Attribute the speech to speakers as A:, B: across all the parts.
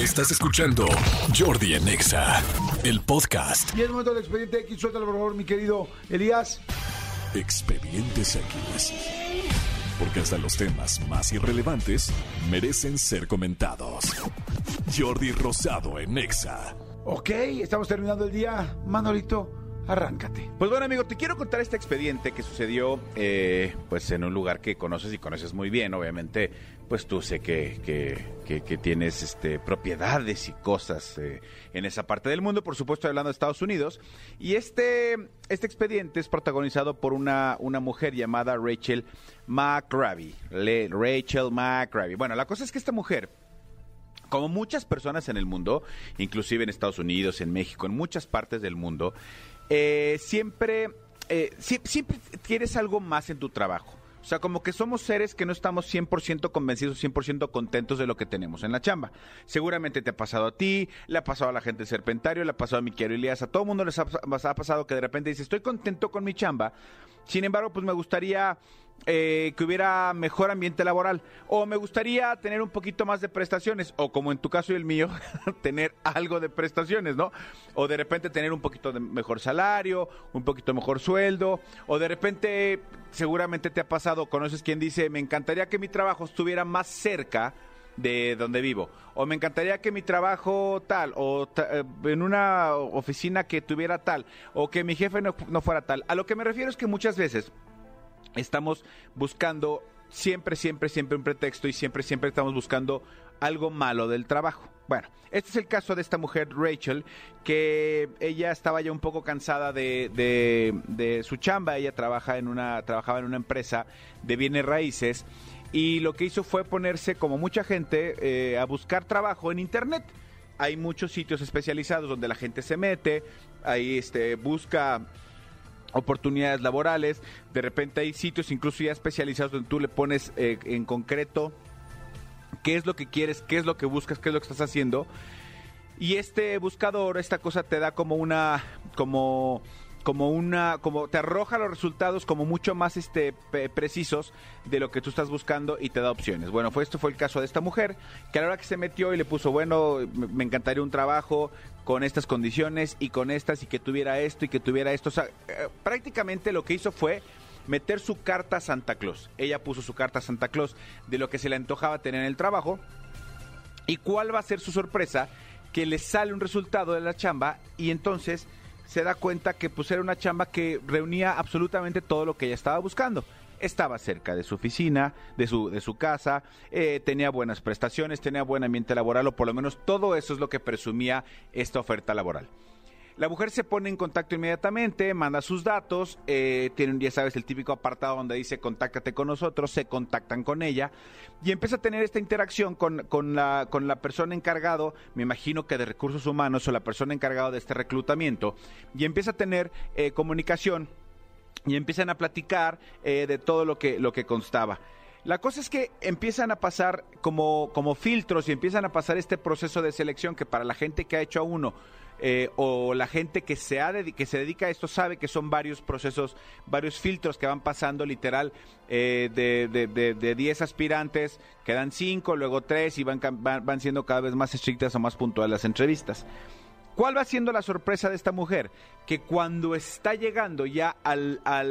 A: Estás escuchando Jordi en Exa, el podcast.
B: Y es momento del expediente X. Suéltalo, por favor, mi querido Elías.
A: Expedientes X. Porque hasta los temas más irrelevantes merecen ser comentados. Jordi Rosado en Exa.
B: Ok, estamos terminando el día. Manolito, arráncate.
C: Pues bueno, amigo, te quiero contar este expediente que sucedió eh, pues en un lugar que conoces y conoces muy bien. Obviamente, pues tú sé que, que, que- tienes este, propiedades y cosas eh, en esa parte del mundo, por supuesto hablando de Estados Unidos. Y este, este expediente es protagonizado por una, una mujer llamada Rachel McRae. Le- Rachel McRae. Bueno, la cosa es que esta mujer como muchas personas en el mundo, inclusive en Estados Unidos, en México, en muchas partes del mundo, eh, siempre, eh, sie- siempre quieres algo más en tu trabajo. O sea, como que somos seres que no estamos 100% convencidos, 100% contentos de lo que tenemos en la chamba. Seguramente te ha pasado a ti, le ha pasado a la gente Serpentario, le ha pasado a mi querido Elías, a todo el mundo les ha, les ha pasado que de repente dice, estoy contento con mi chamba, sin embargo, pues me gustaría eh, que hubiera mejor ambiente laboral. O me gustaría tener un poquito más de prestaciones. O como en tu caso y el mío, tener algo de prestaciones, ¿no? O de repente tener un poquito de mejor salario, un poquito mejor sueldo. O de repente, seguramente te ha pasado, conoces quien dice, me encantaría que mi trabajo estuviera más cerca de donde vivo. O me encantaría que mi trabajo tal, o eh, en una oficina que tuviera tal, o que mi jefe no, no fuera tal. A lo que me refiero es que muchas veces estamos buscando siempre, siempre, siempre un pretexto y siempre, siempre estamos buscando algo malo del trabajo. Bueno, este es el caso de esta mujer, Rachel, que ella estaba ya un poco cansada de, de- de su chamba. Ella trabaja en una, trabajaba en una empresa de bienes raíces y lo que hizo fue ponerse, como mucha gente, eh, a buscar trabajo en Internet hay muchos sitios especializados donde la gente se mete, ahí este, busca oportunidades laborales, de repente hay sitios incluso ya especializados donde tú le pones eh, en concreto qué es lo que quieres, qué es lo que buscas, qué es lo que estás haciendo. Y este buscador, esta cosa te da como una, como, como una, como te arroja los resultados como mucho más este precisos de lo que tú estás buscando y te da opciones. Bueno, fue esto fue el caso de esta mujer que a la hora que se metió y le puso, bueno, me, me encantaría un trabajo con estas condiciones y con estas y que tuviera esto y que tuviera esto. O sea, eh, prácticamente lo que hizo fue meter su carta a Santa Claus. Ella puso su carta a Santa Claus de lo que se le antojaba tener en el trabajo. ¿Y cuál va a ser su sorpresa? Que le sale un resultado de la chamba y entonces se da cuenta que pues era una chamba que reunía absolutamente todo lo que ella estaba buscando. Estaba cerca de su oficina, de su, de su casa, eh, tenía buenas prestaciones, tenía buen ambiente laboral o por lo menos todo eso es lo que presumía esta oferta laboral. La mujer se pone en contacto inmediatamente, manda sus datos, eh, tiene ya sabes, el típico apartado donde dice contáctate con nosotros, se contactan con ella y empieza a tener esta interacción con, con la, con la persona encargado, me imagino que de recursos humanos o la persona encargada de este reclutamiento, y empieza a tener eh, comunicación y empiezan a platicar eh, de todo lo que, lo que constaba. La cosa es que empiezan a pasar como, como filtros y empiezan a pasar este proceso de selección que para la gente que ha hecho a uno eh, o la gente que se, ha que se dedica a esto sabe que son varios procesos, varios filtros que van pasando literal eh, de, de, de, de 10 aspirantes, quedan 5, luego 3 y van, van, siendo cada vez más estrictas o más puntuales las entrevistas. ¿Cuál va siendo la sorpresa de esta mujer? Que cuando está llegando ya al- a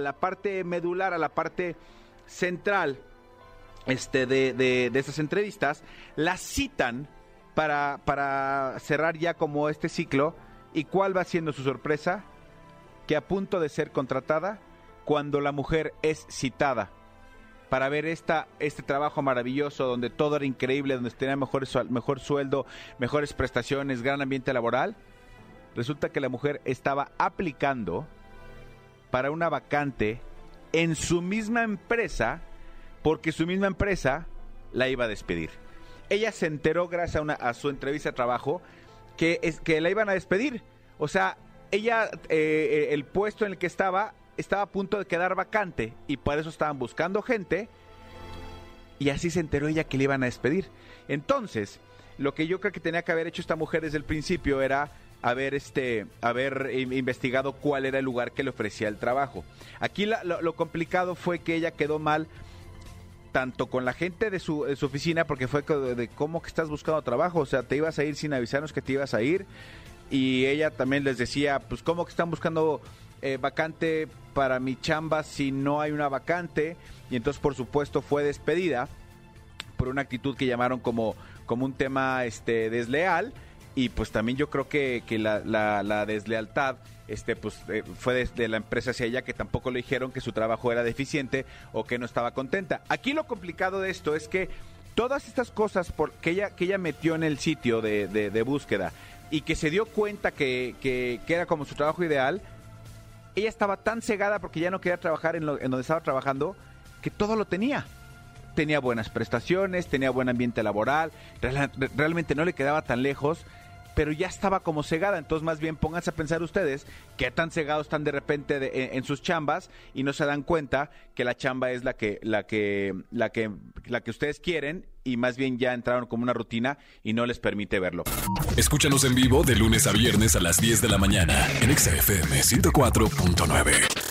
C: la parte medular, a la parte central este, de, de, de esas entrevistas, la citan para, para cerrar ya como este ciclo. ¿Y cuál va siendo su sorpresa? Que a punto de ser contratada, cuando la mujer es citada para ver esta, este trabajo maravilloso donde todo era increíble, donde tenía mejor, mejor sueldo, mejores prestaciones, gran ambiente laboral, resulta que la mujer estaba aplicando para una vacante en su misma empresa porque su misma empresa la iba a despedir. Ella se enteró gracias a, su entrevista de trabajo que, es, que la iban a despedir. O sea, ella, eh, el puesto en el que estaba, estaba a punto de quedar vacante y por eso estaban buscando gente y así se enteró ella que le iban a despedir. Entonces, lo que yo creo que tenía que haber hecho esta mujer desde el principio era haber este haber in- investigado cuál era el lugar que le ofrecía el trabajo. Aquí lo complicado fue que ella quedó mal tanto con la gente de su, de su oficina, porque fue de, de cómo que estás buscando trabajo, o sea, te ibas a ir sin avisarnos que te ibas a ir, y ella también les decía, pues cómo que están buscando eh, vacante para mi chamba si no hay una vacante, y entonces por supuesto fue despedida por una actitud que llamaron como, como un tema este, desleal, y pues también yo creo que, que la, deslealtad este pues eh, fue de, la empresa hacia ella que tampoco le dijeron que su trabajo era deficiente o que no estaba contenta. Aquí lo complicado de esto es que todas estas cosas por, que, ella, que ella metió en el sitio de, búsqueda y que se dio cuenta que, que- que era como su trabajo ideal, ella estaba tan cegada porque ya no quería trabajar en, lo- en donde estaba trabajando que todo lo tenía. Tenía buenas prestaciones, tenía buen ambiente laboral, real- realmente no le quedaba tan lejos, pero ya estaba como cegada. Entonces, más bien pónganse a pensar ustedes qué tan cegados están de repente en, en sus chambas y no se dan cuenta que la chamba es la que, la que, la que, la que ustedes quieren y más bien ya entraron como una rutina y no les permite verlo.
A: Escúchanos en vivo de lunes a viernes a las 10 de la mañana en Exa FM 104.9.